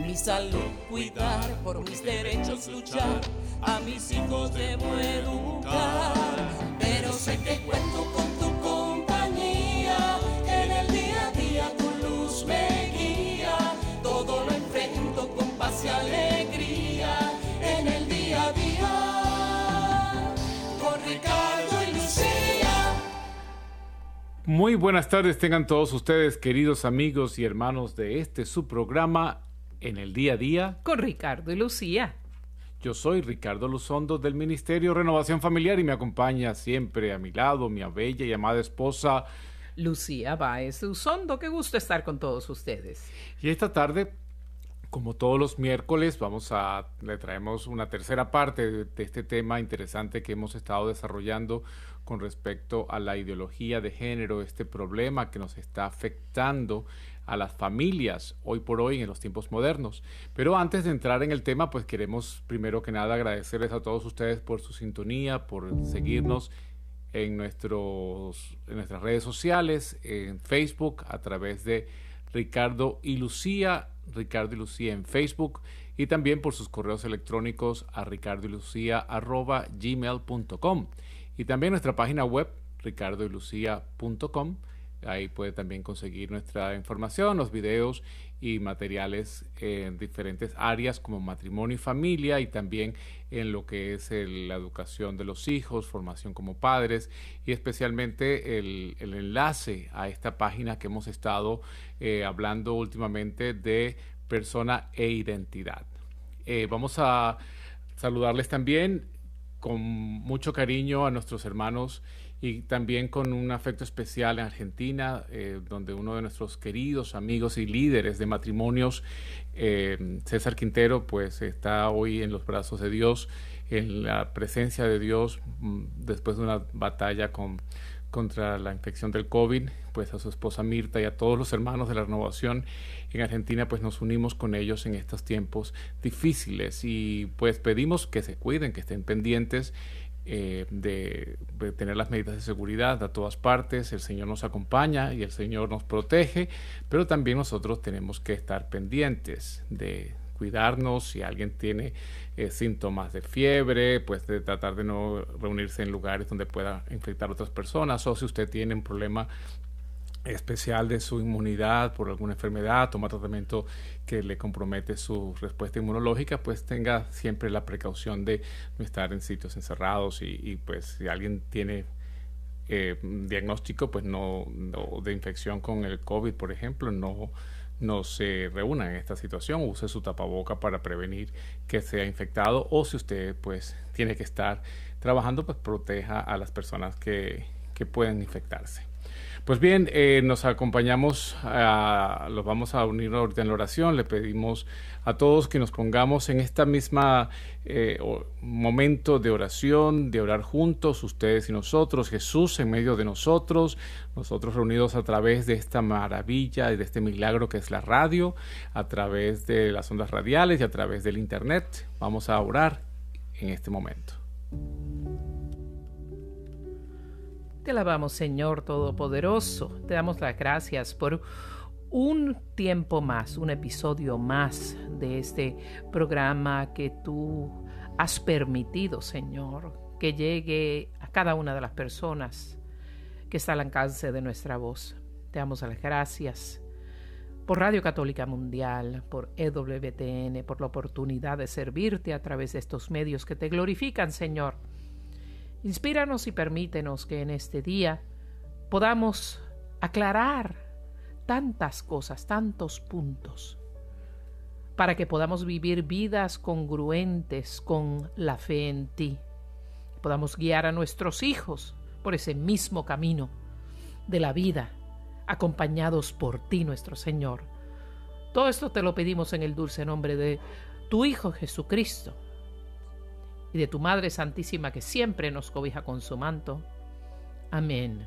mi salud cuidar, por mis derechos luchar, a mis hijos debo educar. Pero sé que cuento con tu compañía, en el día a día tu luz me guía, todo lo enfrento con paz y alegría, en el día a día, con Ricardo y Lucía. Muy buenas tardes tengan todos ustedes, queridos amigos y hermanos de este su programa en el día a día con Ricardo y Lucía. Yo soy Ricardo Luzondo del Ministerio Renovación Familiar y me acompaña siempre a mi lado mi bella y amada esposa Lucía Baez Luzondo. Qué gusto estar con todos ustedes. Y esta tarde, como todos los miércoles, vamos a le traemos una tercera parte de, de este tema interesante que hemos estado desarrollando con respecto a la ideología de género, este problema que nos está afectando a las familias hoy por hoy en los tiempos modernos. Pero antes de entrar en el tema, pues queremos primero que nada agradecerles a todos ustedes por su sintonía, por seguirnos en, nuestros, en nuestras redes sociales, en Facebook, a través de Ricardo y Lucía, Ricardo y Lucía en Facebook, y también por sus correos electrónicos a ricardo y lucía gmail.com y también nuestra página web ricardoylucia.com Ahí puede también conseguir nuestra información, los videos y materiales en diferentes áreas como matrimonio y familia y también en lo que es la educación de los hijos, formación como padres y especialmente el, enlace a esta página que hemos estado eh, hablando últimamente de persona e identidad. Eh, vamos a saludarles también con mucho cariño a nuestros hermanos y también con un afecto especial en Argentina, eh, donde uno de nuestros queridos amigos y líderes de matrimonios, eh, César Quintero, pues está hoy en los brazos de Dios, en la presencia de Dios, mm, después de una batalla con, contra la infección del COVID, pues a su esposa Mirta y a todos los hermanos de la renovación en Argentina, pues nos unimos con ellos en estos tiempos difíciles. Y pues pedimos que se cuiden, que estén pendientes eh, de, tener las medidas de seguridad a todas partes. El Señor nos acompaña y el Señor nos protege, pero también nosotros tenemos que estar pendientes de cuidarnos. Si alguien tiene eh, síntomas de fiebre, pues de tratar de no reunirse en lugares donde pueda infectar a otras personas. O si usted tiene un problema especial de su inmunidad por alguna enfermedad, toma tratamiento que le compromete su respuesta inmunológica, pues tenga siempre la precaución de no estar en sitios encerrados y, pues si alguien tiene eh, diagnóstico pues no, de infección con el COVID, por ejemplo, no, no se reúna en esta situación, use su tapaboca para prevenir que sea infectado o si usted pues tiene que estar trabajando, pues proteja a las personas que, que pueden infectarse. Pues bien, eh, nos acompañamos, a, los vamos a unir ahorita en la oración, le pedimos a todos que nos pongamos en esta misma eh, momento de oración, de orar juntos, ustedes y nosotros, Jesús en medio de nosotros, nosotros reunidos a través de esta maravilla y de este milagro que es la radio, a través de las ondas radiales y a través del Internet. Vamos a orar en este momento. Te alabamos, Señor Todopoderoso. Te damos las gracias por un tiempo más, un episodio más de este programa que tú has permitido, Señor, que llegue a cada una de las personas que está al alcance de nuestra voz. Te damos las gracias por Radio Católica Mundial, por EWTN, por la oportunidad de servirte a través de estos medios que te glorifican, Señor Inspíranos y permítenos que en este día podamos aclarar tantas cosas, tantos puntos, para que podamos vivir vidas congruentes con la fe en ti. Podamos guiar a nuestros hijos por ese mismo camino de la vida, acompañados por ti, nuestro Señor. Todo esto te lo pedimos en el dulce nombre de tu Hijo Jesucristo y de tu Madre Santísima que siempre nos cobija con su manto. Amén.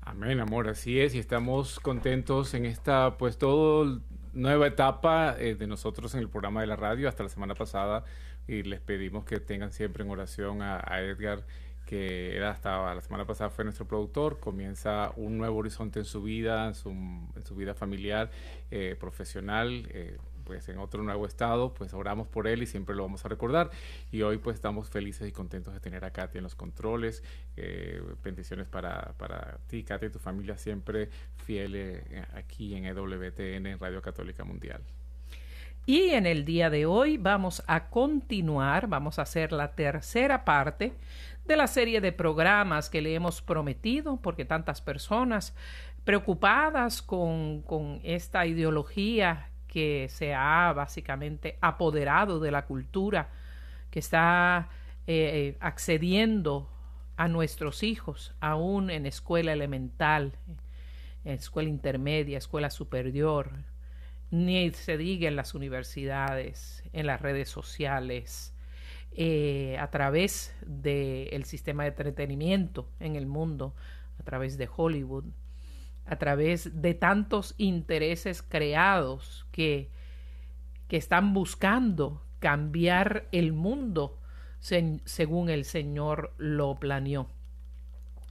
Amén, amor, así es, y estamos contentos en esta, pues, todo nueva etapa eh, de nosotros en el programa de la radio hasta la semana pasada, y les pedimos que tengan siempre en oración a, a Edgar que era hasta la semana pasada fue nuestro productor, comienza un nuevo horizonte en su vida, en su, en su vida familiar, eh, profesional, eh, pues en otro nuevo estado, pues oramos por él y siempre lo vamos a recordar. Y hoy pues estamos felices y contentos de tener a Katy en los controles. Eh, bendiciones para, para ti, Katy, y tu familia siempre fieles aquí en EWTN, en Radio Católica Mundial. Y en el día de hoy vamos a continuar, vamos a hacer la tercera parte de la serie de programas que le hemos prometido, porque tantas personas preocupadas con, con esta ideología que se ha básicamente apoderado de la cultura, que está eh, accediendo a nuestros hijos, aún en escuela elemental, en escuela intermedia, escuela superior, ni se diga en las universidades, en las redes sociales, eh, a través del sistema de entretenimiento en el mundo, a través de Hollywood, a través de tantos intereses creados que, que están buscando cambiar el mundo según el Señor lo planeó.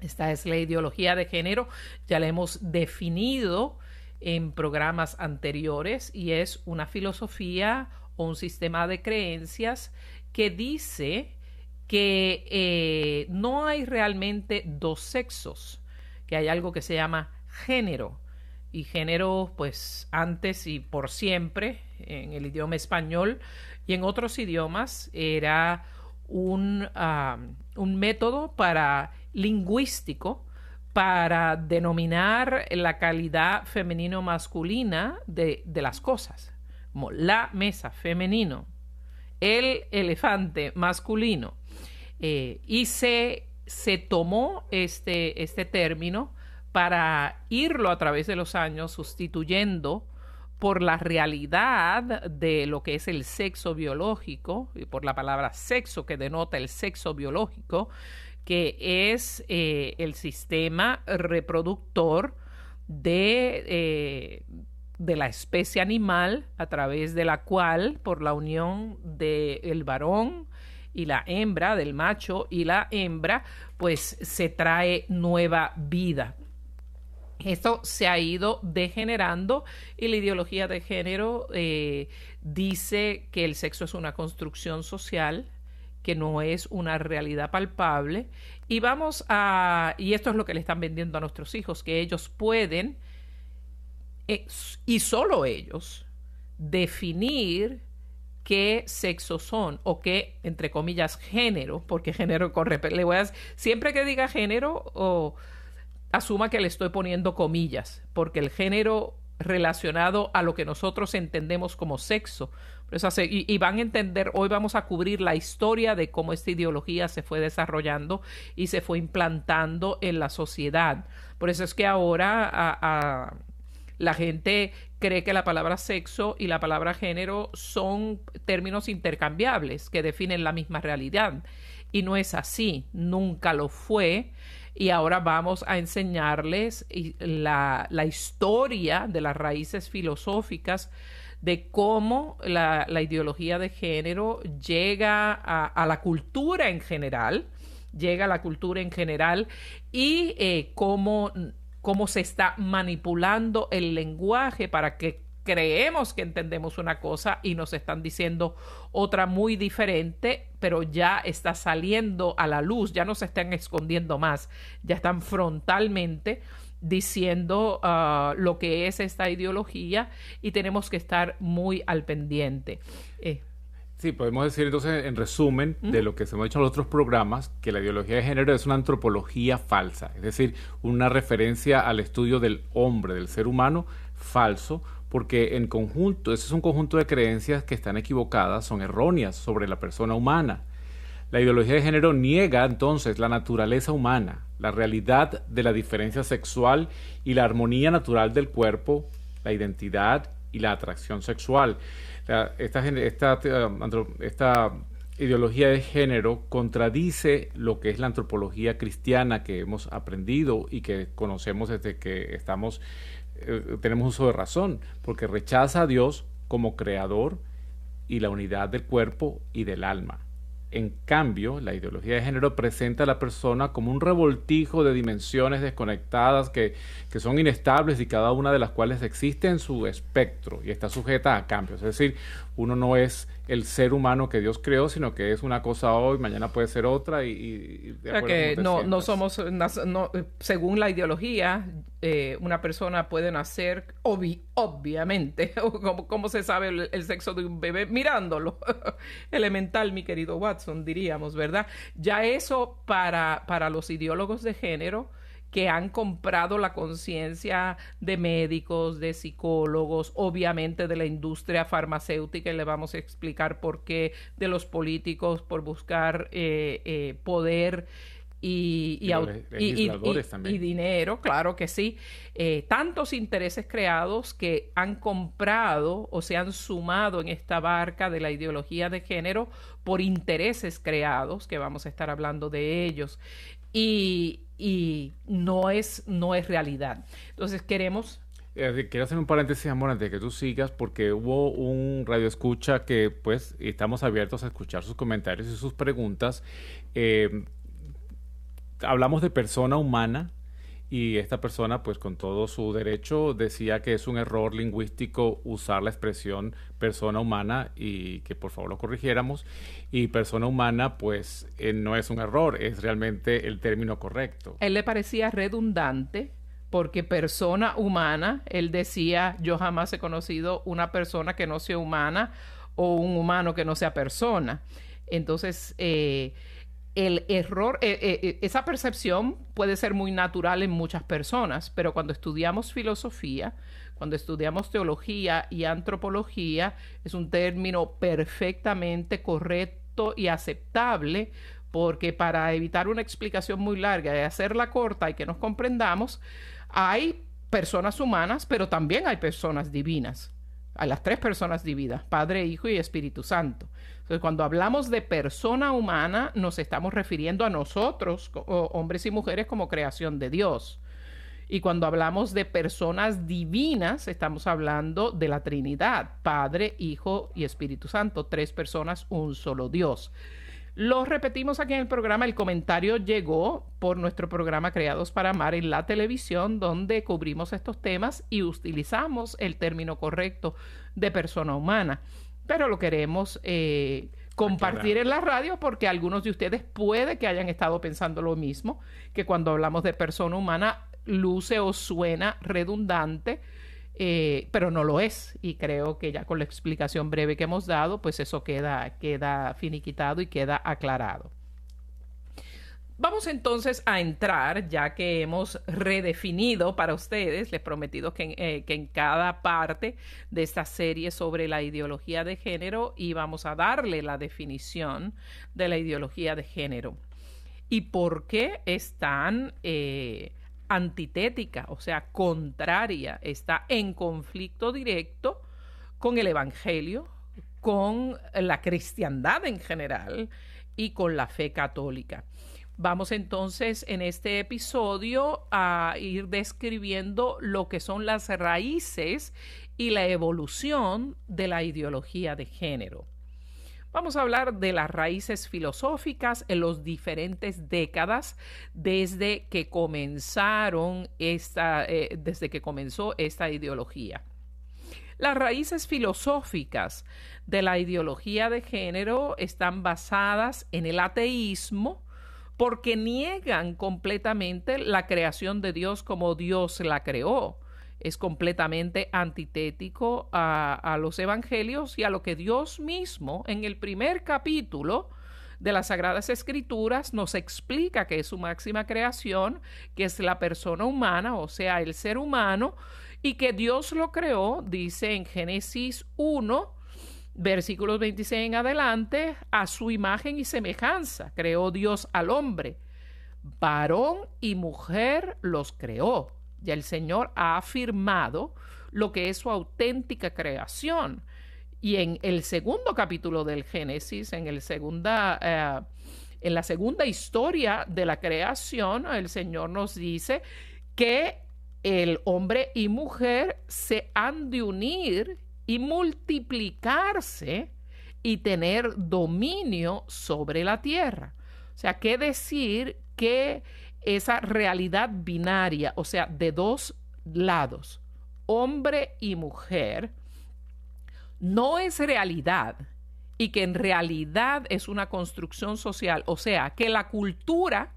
Esta es la ideología de género, ya la hemos definido en programas anteriores y es una filosofía o un sistema de creencias que dice que eh, no hay realmente dos sexos, que hay algo que se llama género. Y género, pues antes y por siempre, en el idioma español y en otros idiomas, era un, un método para lingüístico para denominar la calidad femenino-masculina de, de, las cosas, como la mesa femenino, el elefante masculino. Eh, y se, se tomó este, este término para irlo a través de los años sustituyendo por la realidad de lo que es el sexo biológico, y por la palabra sexo que denota el sexo biológico, que es eh, el sistema reproductor de, eh, de, la especie animal a través de la cual, por la unión del varón y la hembra, del macho y la hembra, pues se trae nueva vida. Esto se ha ido degenerando y la ideología de género eh, dice que el sexo es una construcción social, que no es una realidad palpable. Y vamos a, y esto es lo que le están vendiendo a nuestros hijos, que ellos pueden, y solo ellos, definir qué sexo son o qué, entre comillas, género, porque género corre, le voy a, siempre que diga género, o asuma que le estoy poniendo comillas, porque el género relacionado a lo que nosotros entendemos como sexo, y, van a entender, hoy vamos a cubrir la historia de cómo esta ideología se fue desarrollando y se fue implantando en la sociedad. Por eso es que ahora la gente cree que la palabra sexo y la palabra género son términos intercambiables que definen la misma realidad. Y no es así, nunca lo fue y ahora vamos a enseñarles la, historia de las raíces filosóficas de cómo la, ideología de género llega a, la cultura en general, llega a la cultura en general y eh, cómo, cómo se está manipulando el lenguaje para que creemos que entendemos una cosa y nos están diciendo otra muy diferente, pero ya está saliendo a la luz, ya no se están escondiendo más, ya están frontalmente diciendo ah, lo que es esta ideología y tenemos que estar muy al pendiente. Eh. Sí, podemos decir entonces en resumen de lo que se hemos dicho en los otros programas, que la ideología de género es una antropología falsa, es decir, una referencia al estudio del hombre, del ser humano, falso, porque en conjunto, ese es un conjunto de creencias que están equivocadas, son erróneas sobre la persona humana. La ideología de género niega entonces la naturaleza humana, la realidad de la diferencia sexual y la armonía natural del cuerpo, la identidad y la atracción sexual. Esta, esta, esta ideología de género contradice lo que es la antropología cristiana que hemos aprendido y que conocemos desde que estamos eh, tenemos uso de razón, porque rechaza a Dios como creador y la unidad del cuerpo y del alma. En cambio, la ideología de género presenta a la persona como un revoltijo de dimensiones desconectadas que, que, son inestables y cada una de las cuales existe en su espectro y está sujeta a cambios. Es decir, uno no es el ser humano que Dios creó, sino que es una cosa hoy, mañana puede ser otra y... que no, no somos, no, según la ideología, eh, una persona puede nacer, obviamente, ¿cómo, se sabe el, sexo de un bebé? Mirándolo. Elemental, mi querido Watson, diríamos, ¿verdad? Ya eso para, para los ideólogos de género que han comprado la conciencia de médicos, de psicólogos, obviamente de la industria farmacéutica, y le vamos a explicar por qué, de los políticos por buscar eh, eh, poder y, y, dinero, claro que sí. Eh, tantos intereses creados que han comprado o se han sumado en esta barca de la ideología de género por intereses creados, que vamos a estar hablando de ellos. Y, no es, no es realidad. Entonces queremos... Eh, quiero hacer un paréntesis, amor, antes de que tú sigas, porque hubo un radio escucha que pues estamos abiertos a escuchar sus comentarios y sus preguntas. Eh, hablamos de persona humana, y esta persona, pues con todo su derecho, decía que es un error lingüístico usar la expresión persona humana y que por favor lo corrigiéramos. Y persona humana, pues eh, no es un error, es realmente el término correcto. Él le parecía redundante porque persona humana, él decía, yo jamás he conocido una persona que no sea humana o un humano que no sea persona. Entonces, eh, el error, eh, eh, eh, esa percepción puede ser muy natural en muchas personas, pero cuando estudiamos filosofía, cuando estudiamos teología y antropología, es un término perfectamente correcto y aceptable, porque para evitar una explicación muy larga y hacerla corta y que nos comprendamos, hay personas humanas, pero también hay personas divinas. Hay las tres personas divinas, Padre, Hijo y Espíritu Santo. Entonces, cuando hablamos de persona humana, nos estamos refiriendo a nosotros, hombres y mujeres, como creación de Dios. Y cuando hablamos de personas divinas, estamos hablando de la Trinidad, Padre, Hijo y Espíritu Santo, tres personas, un solo Dios. Lo repetimos aquí en el programa, el comentario llegó por nuestro programa Creados para Amar en la televisión, donde cubrimos estos temas y utilizamos el término correcto de persona humana pero lo queremos eh, compartir en la radio porque algunos de ustedes puede que hayan estado pensando lo mismo, que cuando hablamos de persona humana luce o suena redundante, eh, pero no lo es. Y creo que ya con la explicación breve que hemos dado, pues eso queda, queda finiquitado y queda aclarado. Vamos entonces a entrar, ya que hemos redefinido para ustedes, les prometido que, eh, que, en cada parte de esta serie sobre la ideología de género íbamos a darle la definición de la ideología de género y por qué es tan eh, antitética, o sea, contraria, está en conflicto directo con el Evangelio, con la cristiandad en general y con la fe católica. Vamos entonces en este episodio a ir describiendo lo que son las raíces y la evolución de la ideología de género. Vamos a hablar de las raíces filosóficas en las diferentes décadas desde que comenzaron esta, eh, desde que comenzó esta ideología. Las raíces filosóficas de la ideología de género están basadas en el ateísmo, porque niegan completamente la creación de Dios como Dios la creó. Es completamente antitético a, los evangelios y a lo que Dios mismo en el primer capítulo de las Sagradas Escrituras nos explica que es su máxima creación, que es la persona humana, o sea, el ser humano, y que Dios lo creó, dice en Génesis 1, versículos 26 en adelante, a su imagen y semejanza creó Dios al hombre. Varón y mujer los creó. Ya el Señor ha afirmado lo que es su auténtica creación. Y en el segundo capítulo del Génesis, en, el segunda, eh, en la segunda historia de la creación, el Señor nos dice que el hombre y mujer se han de unir y multiplicarse y tener dominio sobre la tierra. O sea, ¿qué decir que esa realidad binaria, o sea, de dos lados, hombre y mujer, no es realidad y que en realidad es una construcción social, o sea, que la cultura,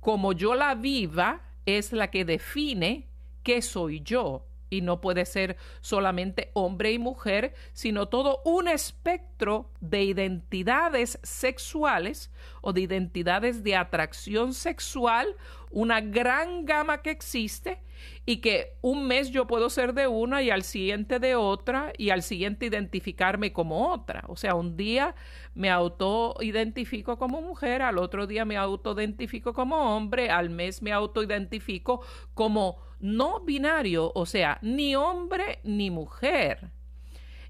como yo la viva, es la que define qué soy yo y no puede ser solamente hombre y mujer, sino todo un espectro de identidades sexuales o de identidades de atracción sexual, una gran gama que existe y que un mes yo puedo ser de una y al siguiente de otra y al siguiente identificarme como otra. O sea, un día me autoidentifico como mujer, al otro día me autoidentifico como hombre, al mes me autoidentifico como no binario, o sea, ni hombre ni mujer.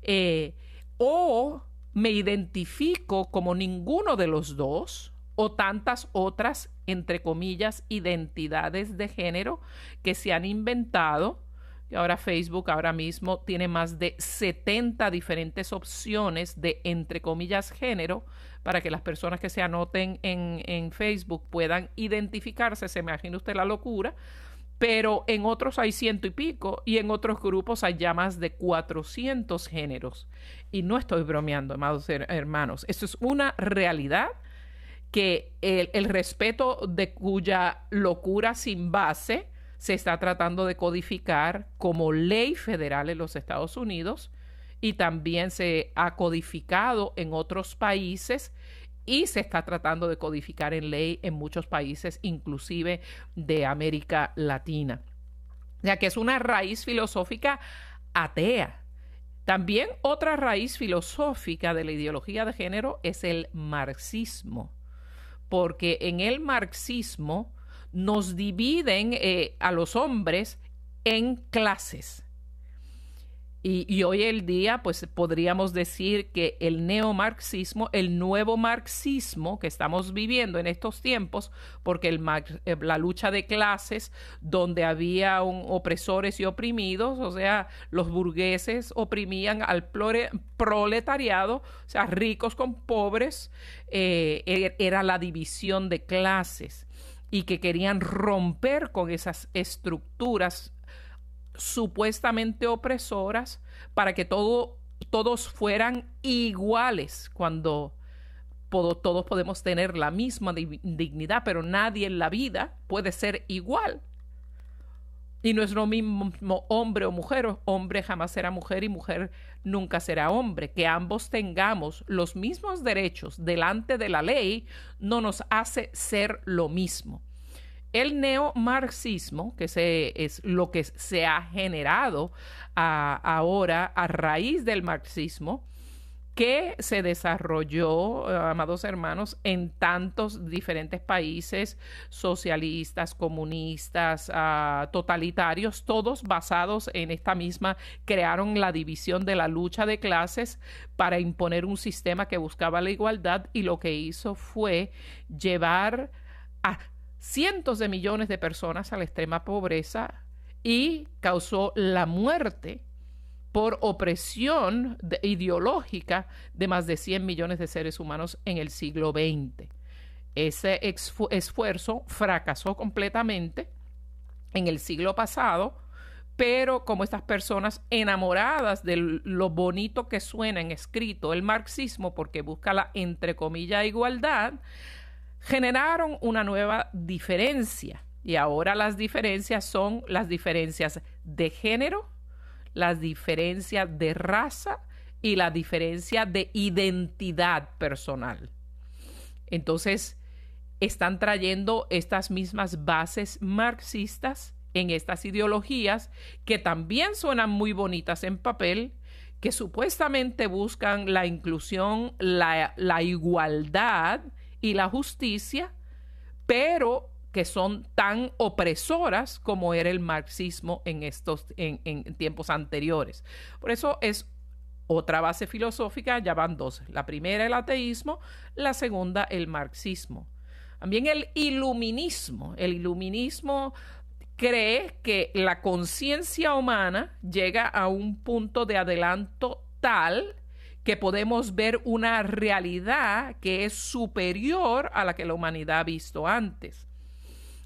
Eh, o me identifico como ninguno de los dos o tantas otras, entre comillas, identidades de género que se han inventado. Ahora Facebook ahora mismo tiene más de 70 diferentes opciones de, entre comillas, género para que las personas que se anoten en, en Facebook puedan identificarse. Se imagina usted la locura pero en otros hay ciento y pico y en otros grupos hay ya más de 400 géneros. Y no estoy bromeando, amados hermanos, esto es una realidad que el, respeto de cuya locura sin base se está tratando de codificar como ley federal en los Estados Unidos y también se ha codificado en otros países y se está tratando de codificar en ley en muchos países, inclusive de América Latina. Ya que es una raíz filosófica atea. También otra raíz filosófica de la ideología de género es el marxismo, porque en el marxismo nos dividen eh, a los hombres en clases y, hoy el día, pues podríamos decir que el neomarxismo, el nuevo marxismo que estamos viviendo en estos tiempos, porque el, eh, la lucha de clases, donde había opresores y oprimidos, o sea, los burgueses oprimían al proletariado, o sea, ricos con pobres, eh, e, era la división de clases y que querían romper con esas estructuras supuestamente opresoras para que todo, todos fueran iguales cuando todos podemos tener la misma dignidad, pero nadie en la vida puede ser igual. Y no es lo mismo hombre o mujer, hombre jamás será mujer y mujer nunca será hombre. Que ambos tengamos los mismos derechos delante de la ley no nos hace ser lo mismo. El neomarxismo, que es lo que se ha generado ahora a raíz del marxismo, que se desarrolló, amados hermanos, en tantos diferentes países socialistas, comunistas, ah, totalitarios, todos basados en esta misma, crearon la división de la lucha de clases para imponer un sistema que buscaba la igualdad y lo que hizo fue llevar a cientos de millones de personas a la extrema pobreza y causó la muerte por opresión ideológica de más de 100 millones de seres humanos en el siglo XX. Ese esfuerzo fracasó completamente en el siglo pasado, pero como estas personas enamoradas de lo bonito que suena en escrito el marxismo, porque busca la entre comillas igualdad, generaron una nueva diferencia. Y ahora las diferencias son las diferencias de género, las diferencias de raza y la diferencia de identidad personal. Entonces, están trayendo estas mismas bases marxistas en estas ideologías que también suenan muy bonitas en papel, que supuestamente buscan la inclusión, la, igualdad y la justicia, pero que son tan opresoras como era el marxismo en estos en, en, tiempos anteriores. Por eso es otra base filosófica, ya van dos. La primera el ateísmo, la segunda el marxismo. También el iluminismo. El iluminismo cree que la conciencia humana llega a un punto de adelanto tal que podemos ver una realidad que es superior a la que la humanidad ha visto antes.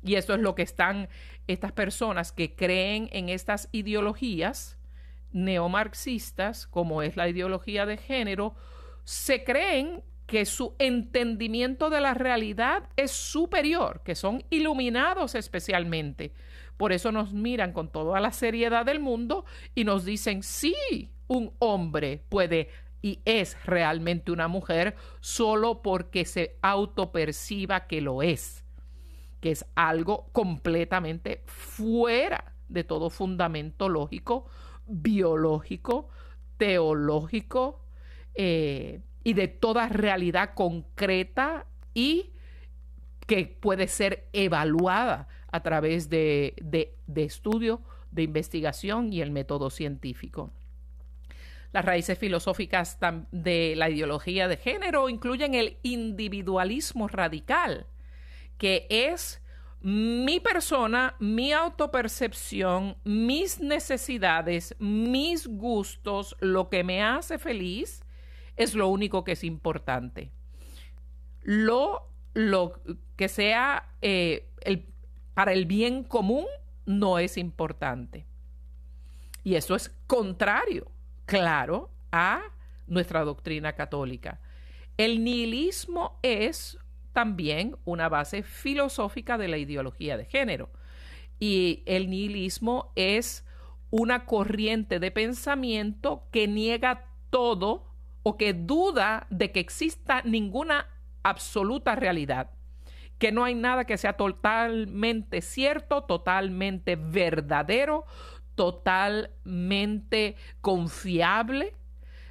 Y eso es lo que están estas personas que creen en estas ideologías neomarxistas, como es la ideología de género, se creen que su entendimiento de la realidad es superior, que son iluminados especialmente. Por eso nos miran con toda la seriedad del mundo y nos dicen, sí, un hombre puede y es realmente una mujer solo porque se autoperciba que lo es, que es algo completamente fuera de todo fundamento lógico, biológico, teológico, eh, y de toda realidad concreta y que puede ser evaluada a través de, de, estudio, de investigación y el método científico. Las raíces filosóficas de la ideología de género incluyen el individualismo radical, que es mi persona, mi autopercepción, mis necesidades, mis gustos, lo que me hace feliz es lo único que es importante. Lo, lo que sea eh, el, para el bien común no es importante. Y eso es contrario, claro, a nuestra doctrina católica. El nihilismo es también una base filosófica de la ideología de género. Y el nihilismo es una corriente de pensamiento que niega todo o que duda de que exista ninguna absoluta realidad, que no hay nada que sea totalmente cierto, totalmente verdadero, totalmente confiable,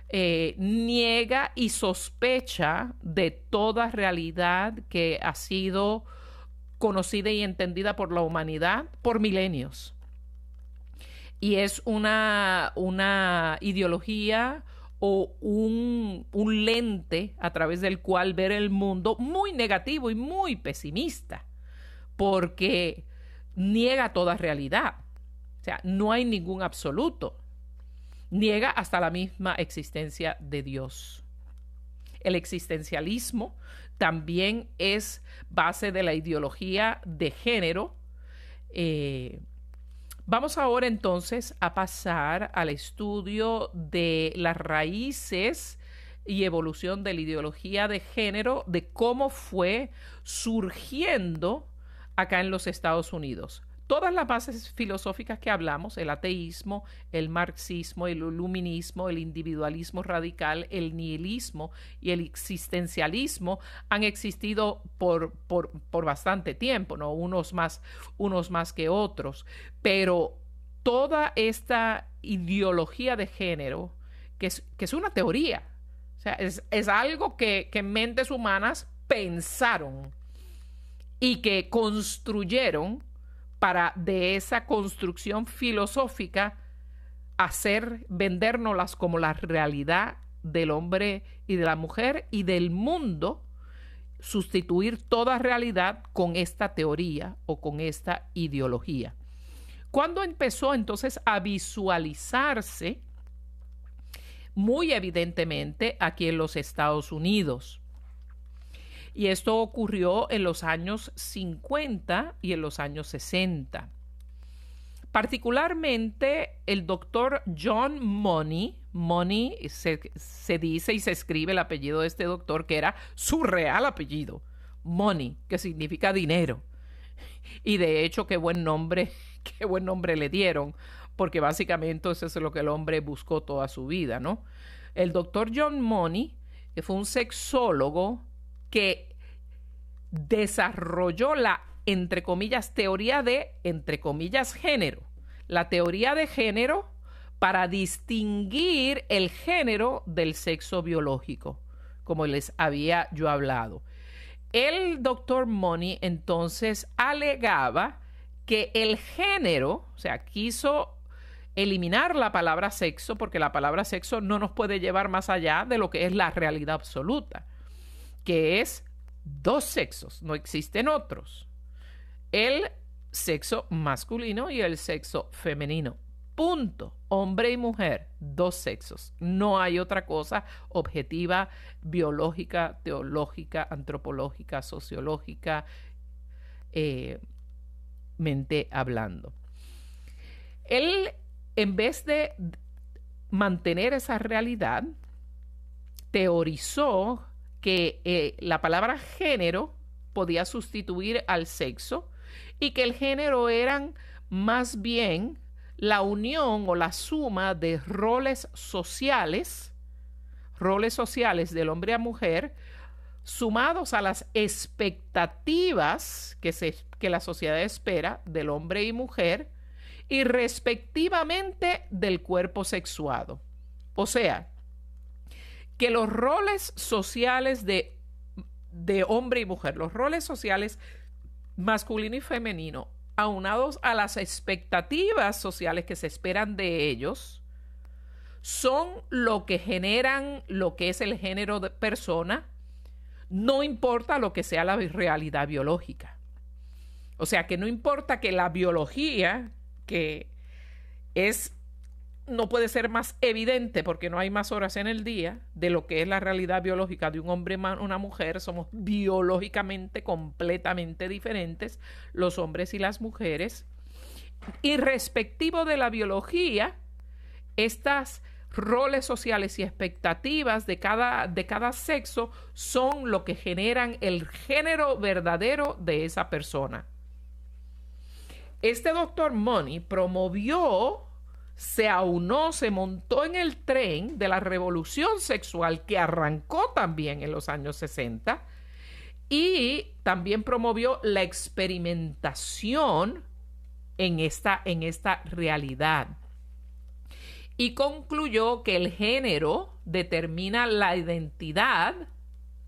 eh, niega y sospecha de toda realidad que ha sido conocida y entendida por la humanidad por milenios. Y es una, una ideología o un, lente a través del cual ver el mundo muy negativo y muy pesimista, porque niega toda realidad. O sea, no hay ningún absoluto. Niega hasta la misma existencia de Dios. El existencialismo también es base de la ideología de género. Eh, Vamos ahora entonces a pasar al estudio de las raíces y evolución de la ideología de género, de cómo fue surgiendo acá en los Estados Unidos todas las bases filosóficas que hablamos, el ateísmo, el marxismo, el iluminismo, el individualismo radical, el nihilismo y el existencialismo han existido por, por, bastante tiempo, ¿no? Unos más, unos más que otros. Pero toda esta ideología de género, que es, que es una teoría, o sea, es, es algo que, que mentes humanas pensaron y que construyeron para de esa construcción filosófica hacer, vendérnoslas como la realidad del hombre y de la mujer y del mundo, sustituir toda realidad con esta teoría o con esta ideología. Cuando empezó entonces a visualizarse muy evidentemente aquí en los Estados Unidos, y esto ocurrió en los años 50 y en los años 60. Particularmente el doctor John Money, Money se, se, dice y se escribe el apellido de este doctor, que era su real apellido, Money, que significa dinero. Y de hecho, qué buen nombre, qué buen nombre le dieron, porque básicamente eso es lo que el hombre buscó toda su vida, ¿no? El doctor John Money, que fue un sexólogo, que desarrolló la, entre comillas, teoría de, entre comillas, género. La teoría de género para distinguir el género del sexo biológico, como les había yo hablado. El doctor Money entonces alegaba que el género, o sea, quiso eliminar la palabra sexo porque la palabra sexo no nos puede llevar más allá de lo que es la realidad absoluta, que es dos sexos, no existen otros. El sexo masculino y el sexo femenino. Punto. Hombre y mujer, dos sexos. No hay otra cosa objetiva, biológica, teológica, antropológica, sociológica, eh, mente hablando. Él, en vez de mantener esa realidad, teorizó que eh, la palabra género podía sustituir al sexo y que el género eran más bien la unión o la suma de roles sociales, roles sociales del hombre a mujer, sumados a las expectativas que, se, que la sociedad espera del hombre y mujer y respectivamente del cuerpo sexuado. O sea, que los roles sociales de, de hombre y mujer, los roles sociales masculino y femenino, aunados a las expectativas sociales que se esperan de ellos, son lo que generan lo que es el género de persona, no importa lo que sea la realidad biológica. O sea que no importa que la biología, que es no puede ser más evidente porque no hay más horas en el día de lo que es la realidad biológica de un hombre y una mujer. Somos biológicamente completamente diferentes, los hombres y las mujeres. Y respectivo de la biología, estas roles sociales y expectativas de cada, de cada sexo son lo que generan el género verdadero de esa persona. Este doctor Money promovió se aunó, se montó en el tren de la revolución sexual que arrancó también en los años 60 y también promovió la experimentación en esta, en esta realidad. Y concluyó que el género determina la identidad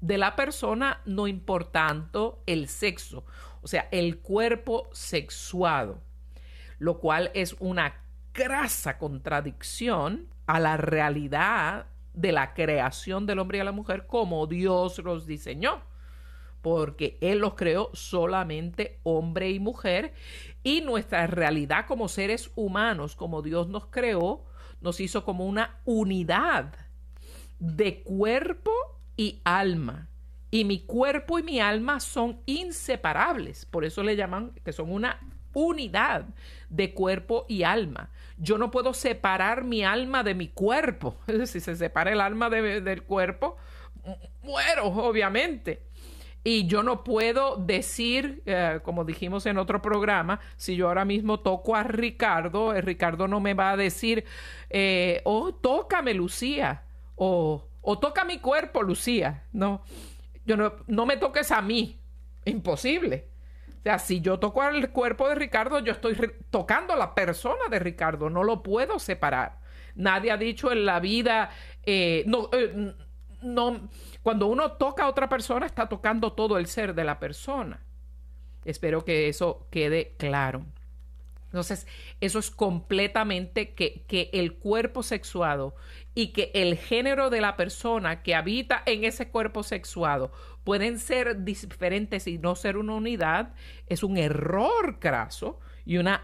de la persona, no importando el sexo, o sea, el cuerpo sexuado, lo cual es una grasa contradicción a la realidad de la creación del hombre y de la mujer como Dios los diseñó, porque Él los creó solamente hombre y mujer, y nuestra realidad como seres humanos, como Dios nos creó, nos hizo como una unidad de cuerpo y alma. Y mi cuerpo y mi alma son inseparables, por eso le llaman que son una unidad de cuerpo y alma. Yo no puedo separar mi alma de mi cuerpo. Si se separa el alma del cuerpo, muero, obviamente. Y yo no puedo decir, eh, como dijimos en otro programa, si yo ahora mismo toco a Ricardo, eh, Ricardo no me va a decir, eh, oh, tócame, Lucía, o, o toca mi cuerpo, Lucía. No, yo no, no me toques a mí. Imposible. O sea, si yo toco el cuerpo de Ricardo, yo estoy tocando a la persona de Ricardo, no lo puedo separar. Nadie ha dicho en la vida, eh, no, eh, no, cuando uno toca a otra persona, está tocando todo el ser de la persona. Espero que eso quede claro. Entonces, eso es completamente que, que, el cuerpo sexuado y que el género de la persona que habita en ese cuerpo sexuado pueden ser diferentes y no ser una unidad, es un error craso y una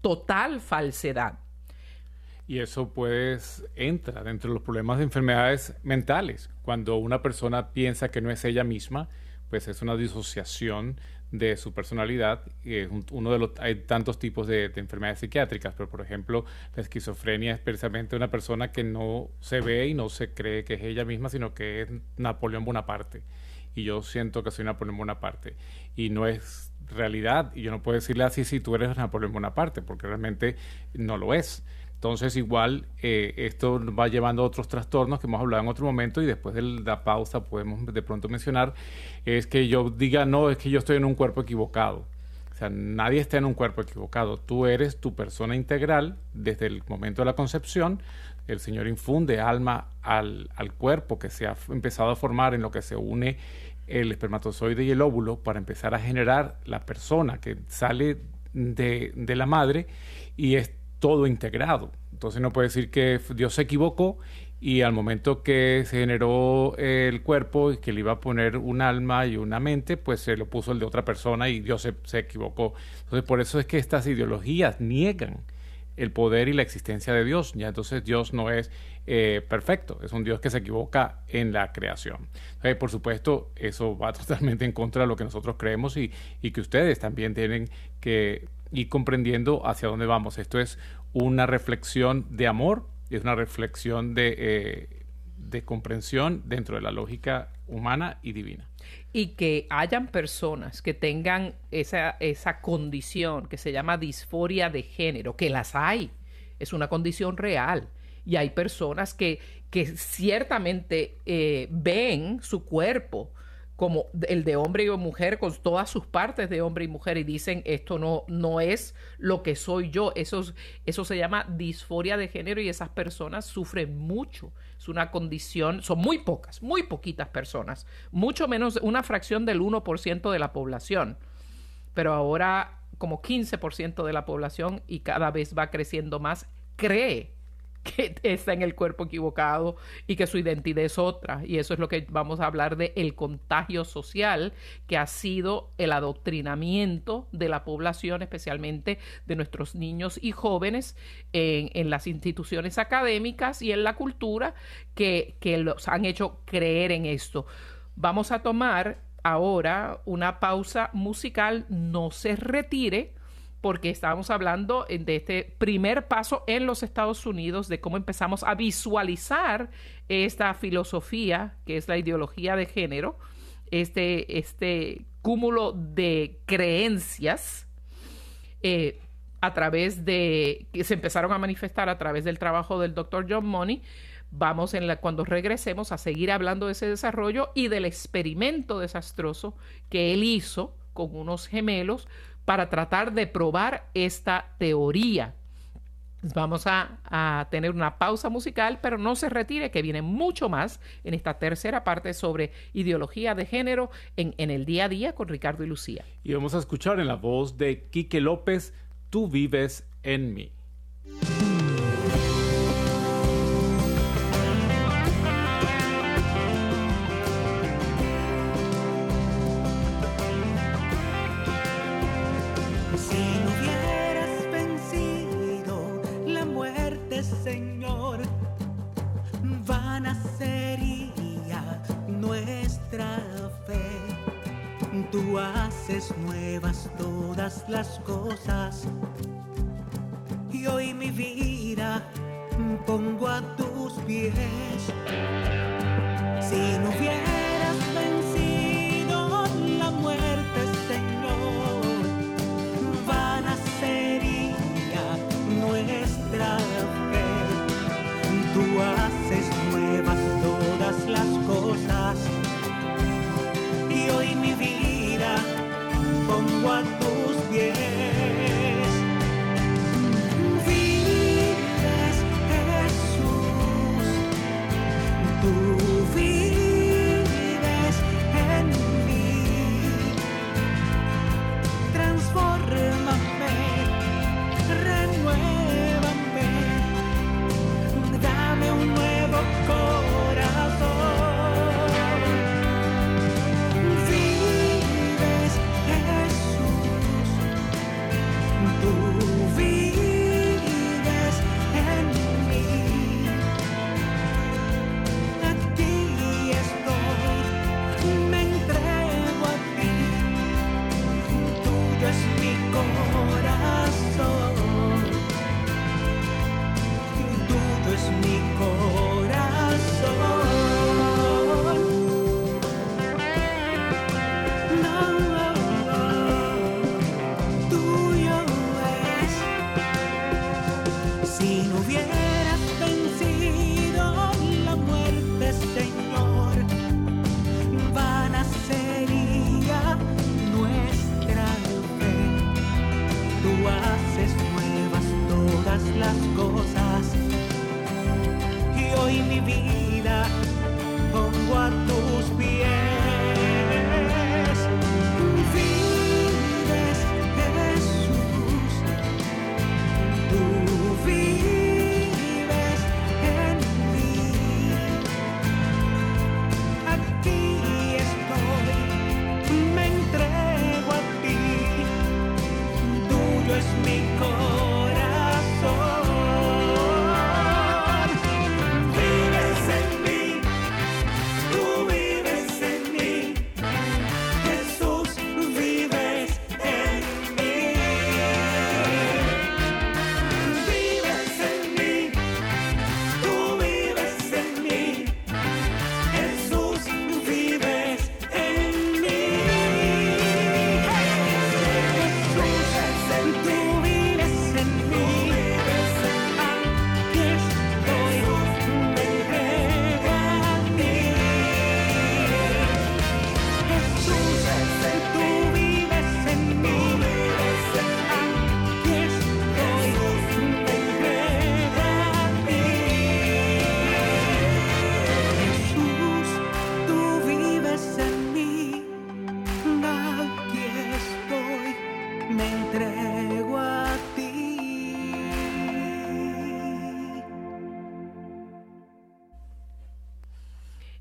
total falsedad. Y eso pues entra dentro de los problemas de enfermedades mentales. Cuando una persona piensa que no es ella misma, pues es una disociación de su personalidad. uno de los, hay tantos tipos de, enfermedades psiquiátricas, pero por ejemplo la esquizofrenia es precisamente una persona que no se ve y no se cree que es ella misma, sino que es Napoleón Bonaparte. Y yo siento que soy Napoleón Bonaparte. Y no es realidad. Y yo no puedo decirle así si tú eres Napoleón Bonaparte, porque realmente no lo es. Entonces, igual, eh, esto va llevando a otros trastornos que hemos hablado en otro momento y después de la pausa podemos de pronto mencionar, es que yo diga, no, es que yo estoy en un cuerpo equivocado. sea, nadie está en un cuerpo equivocado. Tú eres tu persona integral desde el momento de la concepción. El Señor infunde alma al, al cuerpo que se ha empezado a formar en lo que se une el espermatozoide y el óvulo para empezar a generar la persona que sale de, de la madre y es todo integrado. Entonces no puede decir que Dios se equivocó y al momento que se generó el cuerpo y que le iba a poner un alma y una mente, pues se lo puso el de otra persona y Dios se, equivocó. Entonces por eso es que estas ideologías niegan el poder y la existencia de Dios. Ya entonces Dios no es eh, perfecto, es un Dios que se equivoca en la creación. por supuesto, eso va totalmente en contra de lo que nosotros creemos y, y que ustedes también tienen que ir comprendiendo hacia dónde vamos. Esto es una reflexión de amor es una reflexión de, eh, de comprensión dentro de la lógica humana y divina. Y que hayan personas que tengan esa, esa condición que se llama disforia de género, que las hay, es una condición real. Y hay personas que, que ciertamente eh, ven su cuerpo como el de hombre y mujer con todas sus partes de hombre y mujer y dicen esto no, no es lo que soy yo. Eso, eso se llama disforia de género y esas personas sufren mucho. Es una condición, son muy pocas, muy poquitas personas, mucho menos una fracción del 1% de la población. Pero ahora como 15% de la población y cada vez va creciendo más cree que está en el cuerpo equivocado y que su identidad es otra. Y eso es lo que vamos a hablar de el contagio social, que ha sido el adoctrinamiento de la población, especialmente de nuestros niños y jóvenes en, en las instituciones académicas y en la cultura, que, que los han hecho creer en esto. Vamos a tomar ahora una pausa musical, no se retire porque estábamos hablando de este primer paso en los Estados Unidos, de cómo empezamos a visualizar esta filosofía, que es la ideología de género, este, este cúmulo de creencias eh, a través de, que se empezaron a manifestar a través del trabajo del doctor John Money. Vamos en la, cuando regresemos a seguir hablando de ese desarrollo y del experimento desastroso que él hizo con unos gemelos para tratar de probar esta teoría. Vamos a, tener una pausa musical, pero no se retire, que viene mucho más en esta tercera parte sobre ideología de género en, en el día a día con Ricardo y Lucía. Y vamos a escuchar en la voz de Quique López, Tú vives en mí. Las cosas. Y hoy mi vida pongo a tus pies.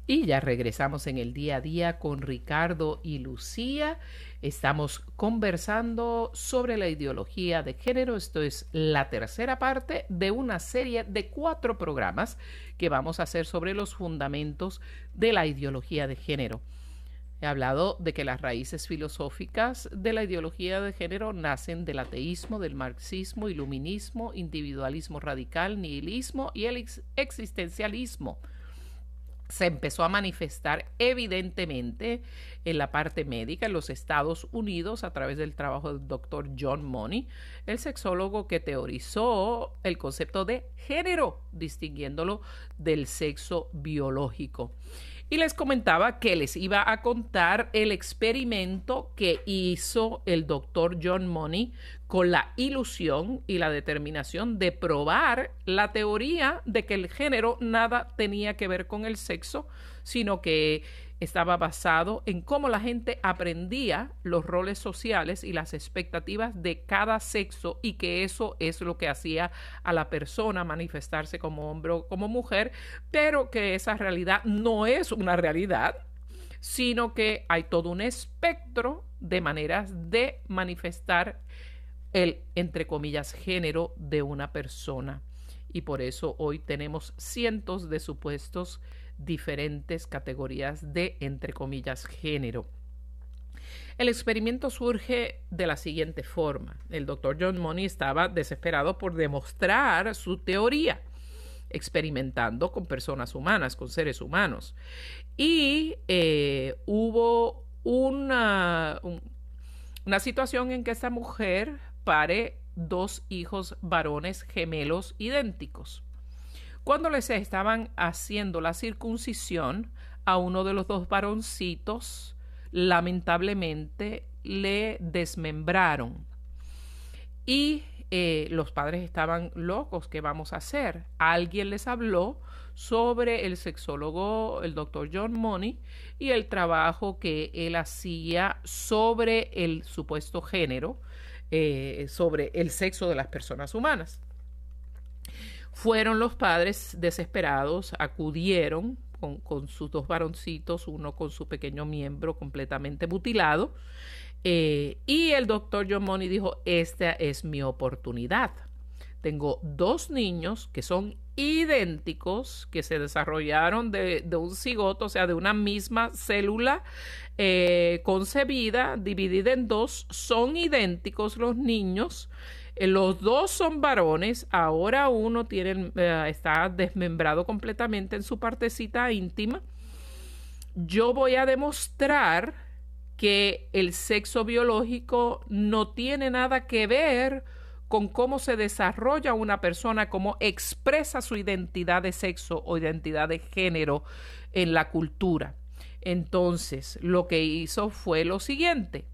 Y ya regresamos en el día a día con Ricardo y Lucía. Estamos conversando sobre la ideología de género. Esto es la tercera parte de una serie de cuatro programas que vamos a hacer sobre los fundamentos de la ideología de género. He hablado de que las raíces filosóficas de la ideología de género nacen del ateísmo, del marxismo, iluminismo, individualismo radical, nihilismo y el ex- existencialismo se empezó a manifestar evidentemente en la parte médica en los Estados Unidos a través del trabajo del doctor John Money, el sexólogo que teorizó el concepto de género, distinguiéndolo del sexo biológico. Y les comentaba que les iba a contar el experimento que hizo el doctor John Money con la ilusión y la determinación de probar la teoría de que el género nada tenía que ver con el sexo, sino que estaba basado en cómo la gente aprendía los roles sociales y las expectativas de cada sexo y que eso es lo que hacía a la persona manifestarse como hombre o como mujer, pero que esa realidad no es una realidad, sino que hay todo un espectro de maneras de manifestar el, entre comillas, género de una persona. Y por eso hoy tenemos cientos de supuestos diferentes categorías de, entre comillas, género. El experimento surge de la siguiente forma. El doctor John Money estaba desesperado por demostrar su teoría, experimentando con personas humanas, con seres humanos. Y eh, hubo una, un, una situación en que esta mujer pare dos hijos varones gemelos idénticos. Cuando les estaban haciendo la circuncisión a uno de los dos varoncitos, lamentablemente le desmembraron. Y eh, los padres estaban locos, ¿qué vamos a hacer? Alguien les habló sobre el sexólogo, el doctor John Money, y el trabajo que él hacía sobre el supuesto género, eh, sobre el sexo de las personas humanas. Fueron los padres desesperados, acudieron con, con, sus dos varoncitos, uno con su pequeño miembro completamente mutilado, eh, y el doctor John dijo, esta es mi oportunidad. Tengo dos niños que son idénticos, que se desarrollaron de, de un cigoto, o sea, de una misma célula eh, concebida, dividida en dos, son idénticos los niños. Eh, los dos son varones, ahora uno tiene, eh, está desmembrado completamente en su partecita íntima. Yo voy a demostrar que el sexo biológico no tiene nada que ver con cómo se desarrolla una persona, cómo expresa su identidad de sexo o identidad de género en la cultura. Entonces, lo que hizo fue lo siguiente.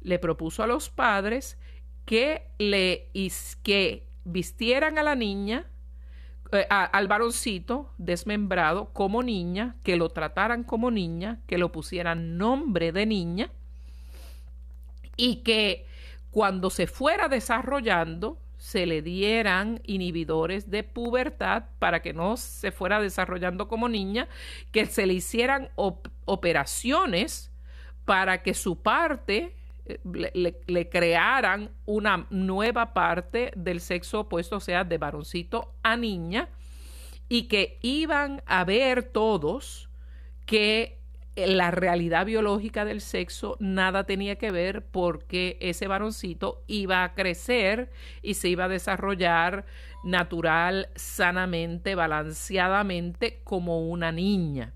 Le propuso a los padres que le que vistieran a la niña, eh, al varoncito desmembrado como niña, que lo trataran como niña, que lo pusieran nombre de niña y que cuando se fuera desarrollando se le dieran inhibidores de pubertad para que no se fuera desarrollando como niña, que se le hicieran operaciones para que su parte le, crearan una nueva parte del sexo opuesto, o sea, de varoncito a niña, y que iban a ver todos que la realidad biológica del sexo nada tenía que ver porque ese varoncito iba a crecer y se iba a desarrollar natural, sanamente, balanceadamente como una niña.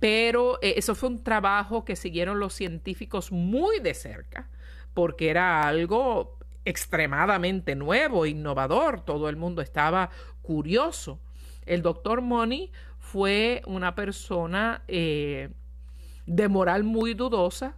Pero eh, eso fue un trabajo que siguieron los científicos muy de cerca porque era algo extremadamente nuevo, innovador, todo el mundo estaba curioso. El doctor Money fue una persona eh, de moral muy dudosa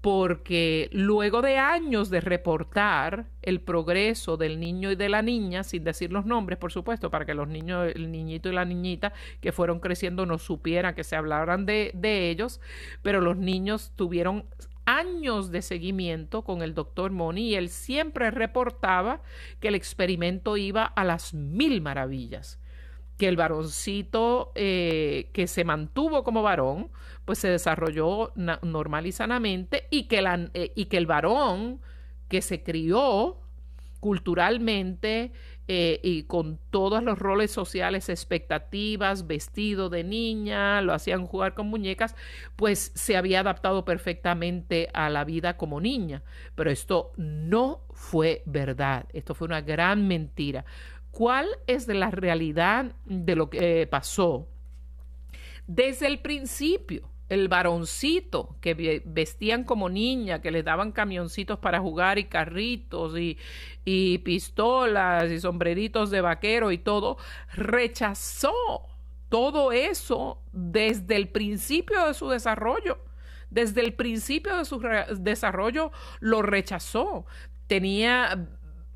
porque luego de años de reportar el progreso del niño y de la niña, sin decir los nombres, por supuesto, para que los niños, el niñito y la niñita que fueron creciendo no supieran que se hablaran de, de ellos, pero los niños tuvieron años de seguimiento con el doctor Moni y él siempre reportaba que el experimento iba a las mil maravillas que el varoncito eh, que se mantuvo como varón, pues se desarrolló normal y sanamente y que, eh, y que el varón que se crió culturalmente eh, y con todos los roles sociales, expectativas, vestido de niña, lo hacían jugar con muñecas, pues se había adaptado perfectamente a la vida como niña. Pero esto no fue verdad, esto fue una gran mentira. ¿Cuál es la realidad de lo que pasó? Desde el principio, el varoncito que vestían como niña, que les daban camioncitos para jugar y carritos y pistolas y sombreritos de vaquero y todo, rechazó todo eso desde el principio de su desarrollo. Desde el principio de su desarrollo lo rechazó. Tenía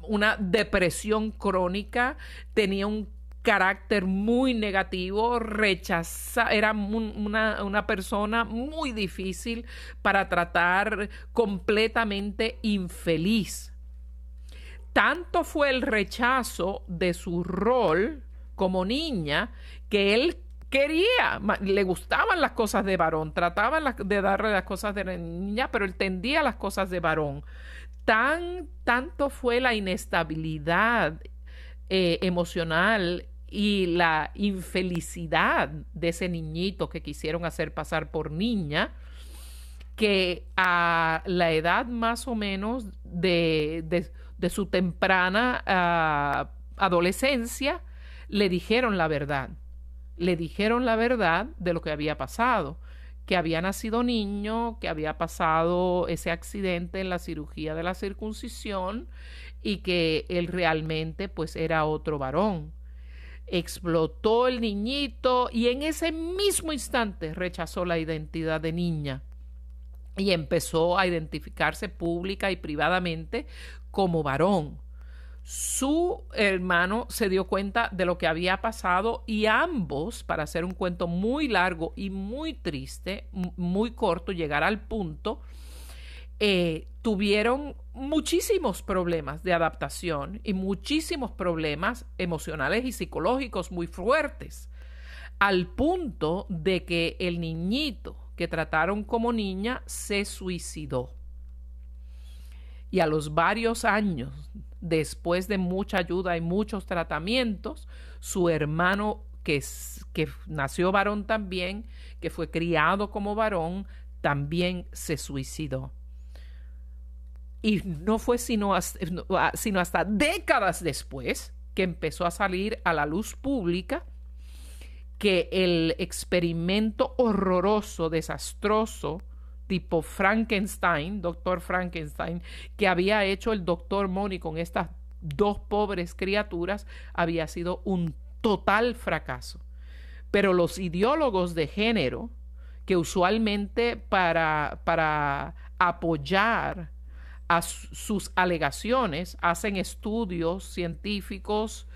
una depresión crónica, tenía un carácter muy negativo, rechaza, era una, una, persona muy difícil para tratar, completamente infeliz. Tanto fue el rechazo de su rol como niña que él quería, le gustaban las cosas de varón, trataba de darle las cosas de niña, pero él tendía las cosas de varón tan, tanto fue la inestabilidad eh, emocional y la infelicidad de ese niñito que quisieron hacer pasar por niña, que a la edad más o menos de, su temprana ah, adolescencia, le dijeron la verdad. Le dijeron la verdad de lo que había pasado que había nacido niño, que había pasado ese accidente en la cirugía de la circuncisión y que él realmente pues era otro varón. Explotó el niñito y en ese mismo instante rechazó la identidad de niña y empezó a identificarse pública y privadamente como varón su hermano se dio cuenta de lo que había pasado y ambos, para hacer un cuento muy largo y muy triste, muy corto, llegar al punto, eh, tuvieron muchísimos problemas de adaptación y muchísimos problemas emocionales y psicológicos muy fuertes, al punto de que el niñito que trataron como niña se suicidó. Y a los varios años después de mucha ayuda y muchos tratamientos, su hermano que, que nació varón también, que fue criado como varón, también se suicidó. Y no fue sino hasta, sino hasta décadas después que empezó a salir a la luz pública que el experimento horroroso, desastroso, tipo Frankenstein, doctor Frankenstein, que había hecho el doctor Money con estas dos pobres criaturas, había sido un total fracaso. Pero los ideólogos de género, que usualmente para, para apoyar a sus alegaciones, hacen estudios científicos,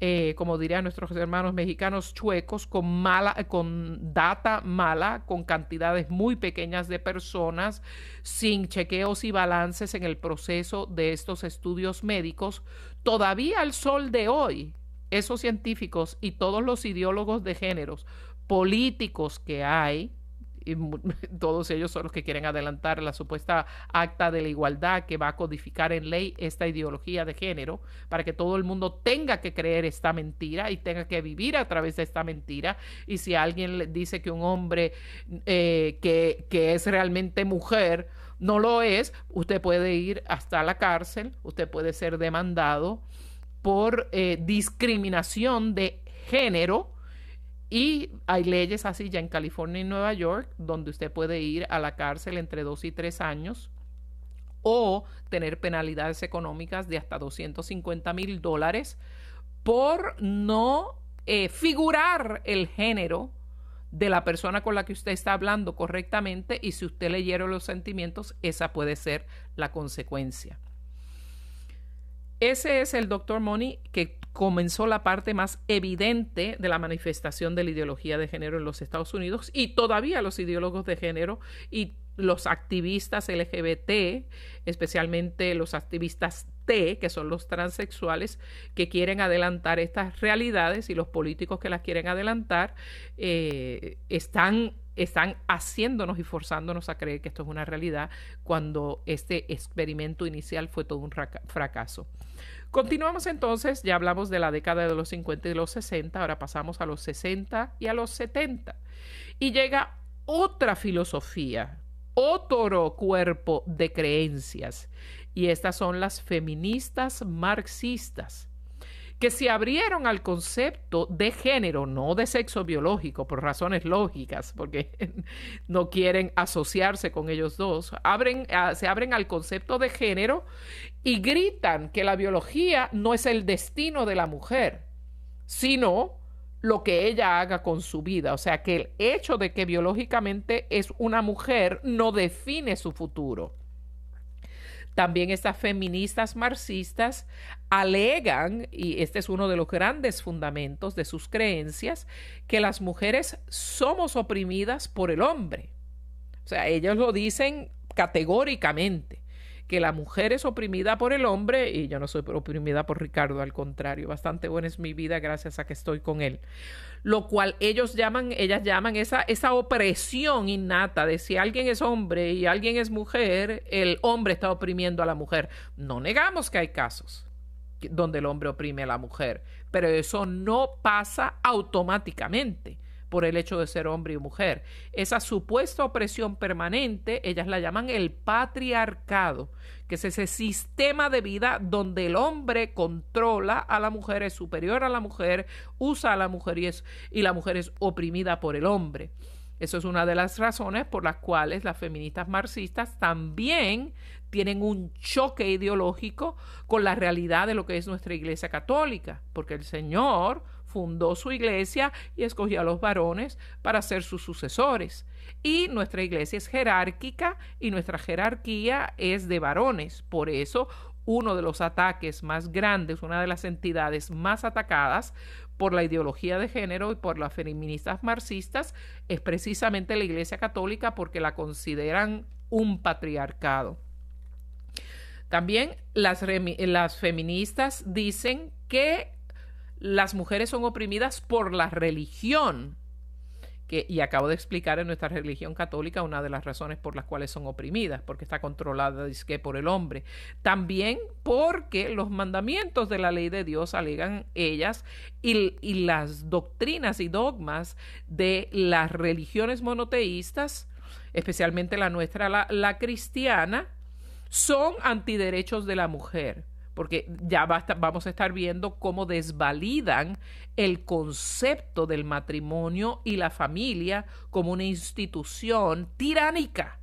eh, como dirían nuestros hermanos mexicanos chuecos, con mala, con data mala, con cantidades muy pequeñas de personas, sin chequeos y balances en el proceso de estos estudios médicos, todavía al sol de hoy, esos científicos y todos los ideólogos de géneros políticos que hay, y todos ellos son los que quieren adelantar la supuesta acta de la igualdad que va a codificar en ley esta ideología de género para que todo el mundo tenga que creer esta mentira y tenga que vivir a través de esta mentira. Y si alguien le dice que un hombre eh, que, que es realmente mujer no lo es, usted puede ir hasta la cárcel, usted puede ser demandado por eh, discriminación de género y hay leyes así ya en California y Nueva York donde usted puede ir a la cárcel entre dos y tres años o tener penalidades económicas de hasta 250 mil dólares por no eh, figurar el género de la persona con la que usted está hablando correctamente y si usted le los sentimientos, esa puede ser la consecuencia. Ese es el doctor Money que comenzó la parte más evidente de la manifestación de la ideología de género en los Estados Unidos y todavía los ideólogos de género y los activistas LGBT, especialmente los activistas T, que son los transexuales, que quieren adelantar estas realidades y los políticos que las quieren adelantar, eh, están están haciéndonos y forzándonos a creer que esto es una realidad cuando este experimento inicial fue todo un fracaso. Continuamos entonces, ya hablamos de la década de los 50 y los 60, ahora pasamos a los 60 y a los 70. Y llega otra filosofía, otro cuerpo de creencias, y estas son las feministas marxistas que se abrieron al concepto de género, no de sexo biológico, por razones lógicas, porque no quieren asociarse con ellos dos, abren, ah, se abren al concepto de género y gritan que la biología no es el destino de la mujer, sino lo que ella haga con su vida. O sea, que el hecho de que biológicamente es una mujer no define su futuro. También estas feministas marxistas alegan, y este es uno de los grandes fundamentos de sus creencias, que las mujeres somos oprimidas por el hombre. O sea, ellos lo dicen categóricamente que la mujer es oprimida por el hombre y yo no soy oprimida por Ricardo, al contrario, bastante buena es mi vida gracias a que estoy con él. Lo cual ellos llaman, ellas llaman esa, esa opresión innata de si alguien es hombre y alguien es mujer, el hombre está oprimiendo a la mujer. No negamos que hay casos donde el hombre oprime a la mujer, pero eso no pasa automáticamente por el hecho de ser hombre y mujer. Esa supuesta opresión permanente, ellas la llaman el patriarcado, que es ese sistema de vida donde el hombre controla a la mujer, es superior a la mujer, usa a la mujer y, es, y la mujer es oprimida por el hombre. Eso es una de las razones por las cuales las feministas marxistas también tienen un choque ideológico con la realidad de lo que es nuestra Iglesia Católica, porque el Señor fundó su iglesia y escogió a los varones para ser sus sucesores. Y nuestra iglesia es jerárquica y nuestra jerarquía es de varones. Por eso, uno de los ataques más grandes, una de las entidades más atacadas por la ideología de género y por las feministas marxistas es precisamente la Iglesia Católica porque la consideran un patriarcado. También las, las feministas dicen que las mujeres son oprimidas por la religión. Que, y acabo de explicar en nuestra religión católica una de las razones por las cuales son oprimidas, porque está controlada que por el hombre. También porque los mandamientos de la ley de Dios alegan ellas y, y las doctrinas y dogmas de las religiones monoteístas, especialmente la nuestra, la, la cristiana, son antiderechos de la mujer porque ya vamos a estar viendo cómo desvalidan el concepto del matrimonio y la familia como una institución tiránica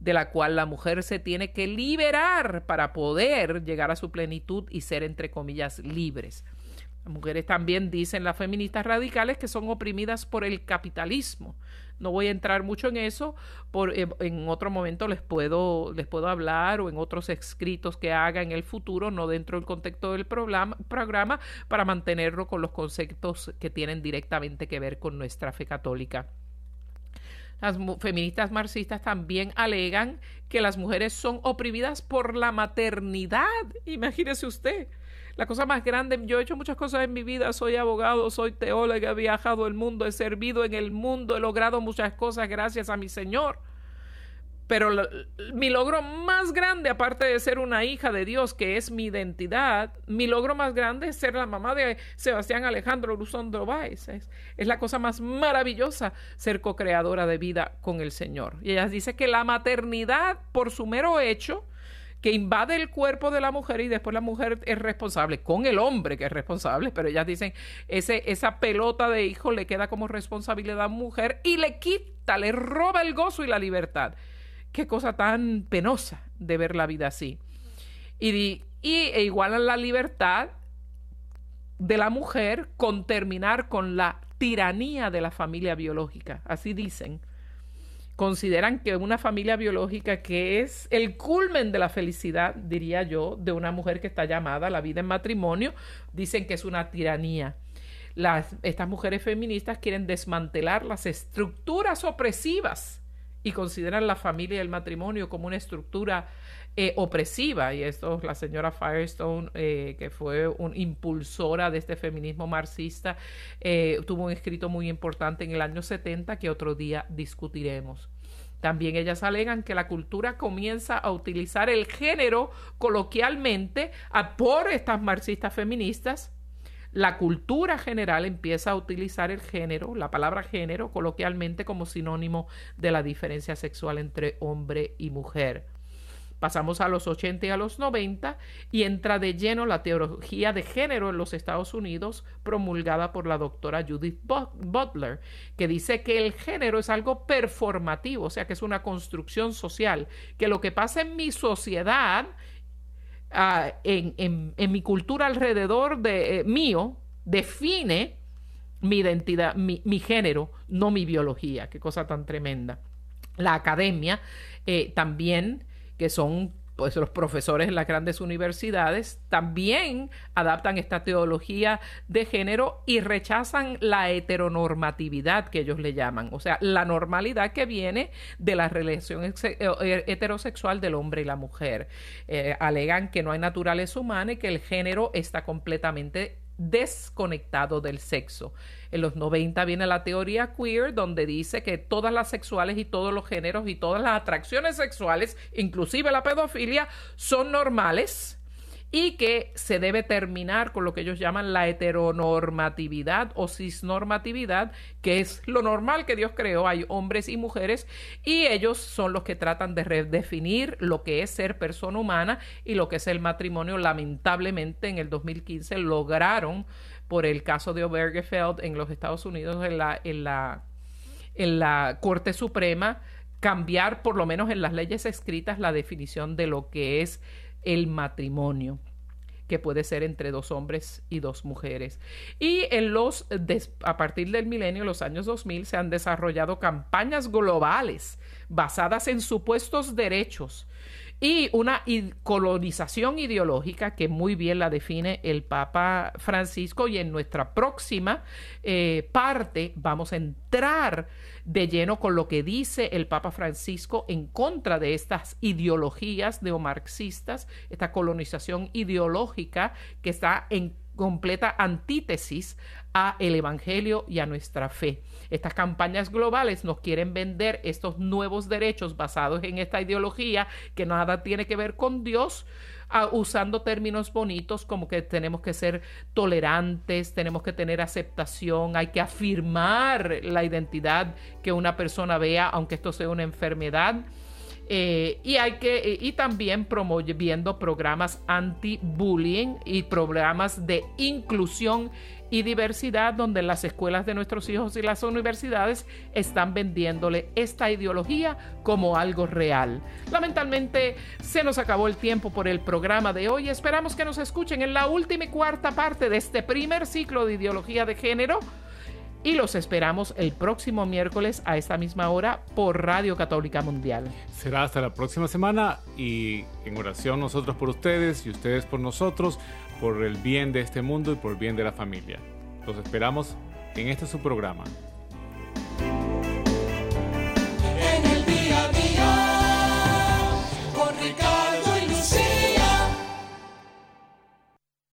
de la cual la mujer se tiene que liberar para poder llegar a su plenitud y ser, entre comillas, libres. Las mujeres también dicen las feministas radicales que son oprimidas por el capitalismo. No voy a entrar mucho en eso, por, eh, en otro momento les puedo, les puedo hablar o en otros escritos que haga en el futuro, no dentro del contexto del programa, programa, para mantenerlo con los conceptos que tienen directamente que ver con nuestra fe católica. Las feministas marxistas también alegan que las mujeres son oprimidas por la maternidad. Imagínese usted. La cosa más grande, yo he hecho muchas cosas en mi vida, soy abogado, soy teóloga, he viajado el mundo, he servido en el mundo, he logrado muchas cosas gracias a mi Señor. Pero mi logro más grande, aparte de ser una hija de Dios, que es mi identidad, mi logro más grande es ser la mamá de Sebastián Alejandro Luzondo Báez. Es, es, la cosa más maravillosa ser co-creadora de vida con el Señor. Y ella dice que la maternidad, por su mero hecho, que invade el cuerpo de la mujer y después la mujer es responsable, con el hombre que es responsable, pero ellas dicen, ese, esa pelota de hijo le queda como responsabilidad a la mujer y le quita, le roba el gozo y la libertad. Qué cosa tan penosa de ver la vida así. Y, y igual a la libertad de la mujer con terminar con la tiranía de la familia biológica. Así dicen. Consideran que una familia biológica que es el culmen de la felicidad, diría yo, de una mujer que está llamada a la vida en matrimonio, dicen que es una tiranía. Las, estas mujeres feministas quieren desmantelar las estructuras opresivas y consideran la familia y el matrimonio como una estructura eh, opresiva. Y esto, la señora Firestone, eh, que fue una impulsora de este feminismo marxista, eh, tuvo un escrito muy importante en el año 70 que otro día discutiremos. También ellas alegan que la cultura comienza a utilizar el género coloquialmente por estas marxistas feministas la cultura general empieza a utilizar el género, la palabra género, coloquialmente como sinónimo de la diferencia sexual entre hombre y mujer. Pasamos a los 80 y a los 90 y entra de lleno la teología de género en los Estados Unidos, promulgada por la doctora Judith Butler, que dice que el género es algo performativo, o sea, que es una construcción social, que lo que pasa en mi sociedad Uh, en, mi cultura alrededor de eh, mío define mi identidad, mi, mi, género, no mi biología. Qué cosa tan tremenda. La academia eh, también, que son pues los profesores en las grandes universidades también adaptan esta teología de género y rechazan la heteronormatividad que ellos le llaman, o sea, la normalidad que viene de la relación eh, heterosexual del hombre y la mujer. Eh, alegan que no hay naturaleza humana y que el género está completamente desconectado del sexo. En los 90 viene la teoría queer, donde dice que todas las sexuales y todos los géneros y todas las atracciones sexuales, inclusive la pedofilia, son normales y que se debe terminar con lo que ellos llaman la heteronormatividad o cisnormatividad, que es lo normal que Dios creó. Hay hombres y mujeres y ellos son los que tratan de redefinir lo que es ser persona humana y lo que es el matrimonio. Lamentablemente en el 2015 lograron, por el caso de Obergefell en los Estados Unidos, en la, en la, en la Corte Suprema, cambiar por lo menos en las leyes escritas la definición de lo que es el matrimonio que puede ser entre dos hombres y dos mujeres. Y en los a partir del milenio, los años 2000, se han desarrollado campañas globales basadas en supuestos derechos y una colonización ideológica que muy bien la define el Papa Francisco y en nuestra próxima eh, parte vamos a entrar de lleno con lo que dice el Papa Francisco en contra de estas ideologías neomarxistas, esta colonización ideológica que está en completa antítesis a el Evangelio y a nuestra fe. Estas campañas globales nos quieren vender estos nuevos derechos basados en esta ideología que nada tiene que ver con Dios, uh, usando términos bonitos como que tenemos que ser tolerantes, tenemos que tener aceptación, hay que afirmar la identidad que una persona vea, aunque esto sea una enfermedad. Eh, y hay que y también promoviendo programas anti-bullying y programas de inclusión y diversidad donde las escuelas de nuestros hijos y las universidades están vendiéndole esta ideología como algo real. Lamentablemente se nos acabó el tiempo por el programa de hoy. Esperamos que nos escuchen en la última y cuarta parte de este primer ciclo de ideología de género y los esperamos el próximo miércoles a esta misma hora por Radio Católica Mundial. Será hasta la próxima semana y en oración nosotros por ustedes y ustedes por nosotros, por el bien de este mundo y por el bien de la familia. Los esperamos en este su programa.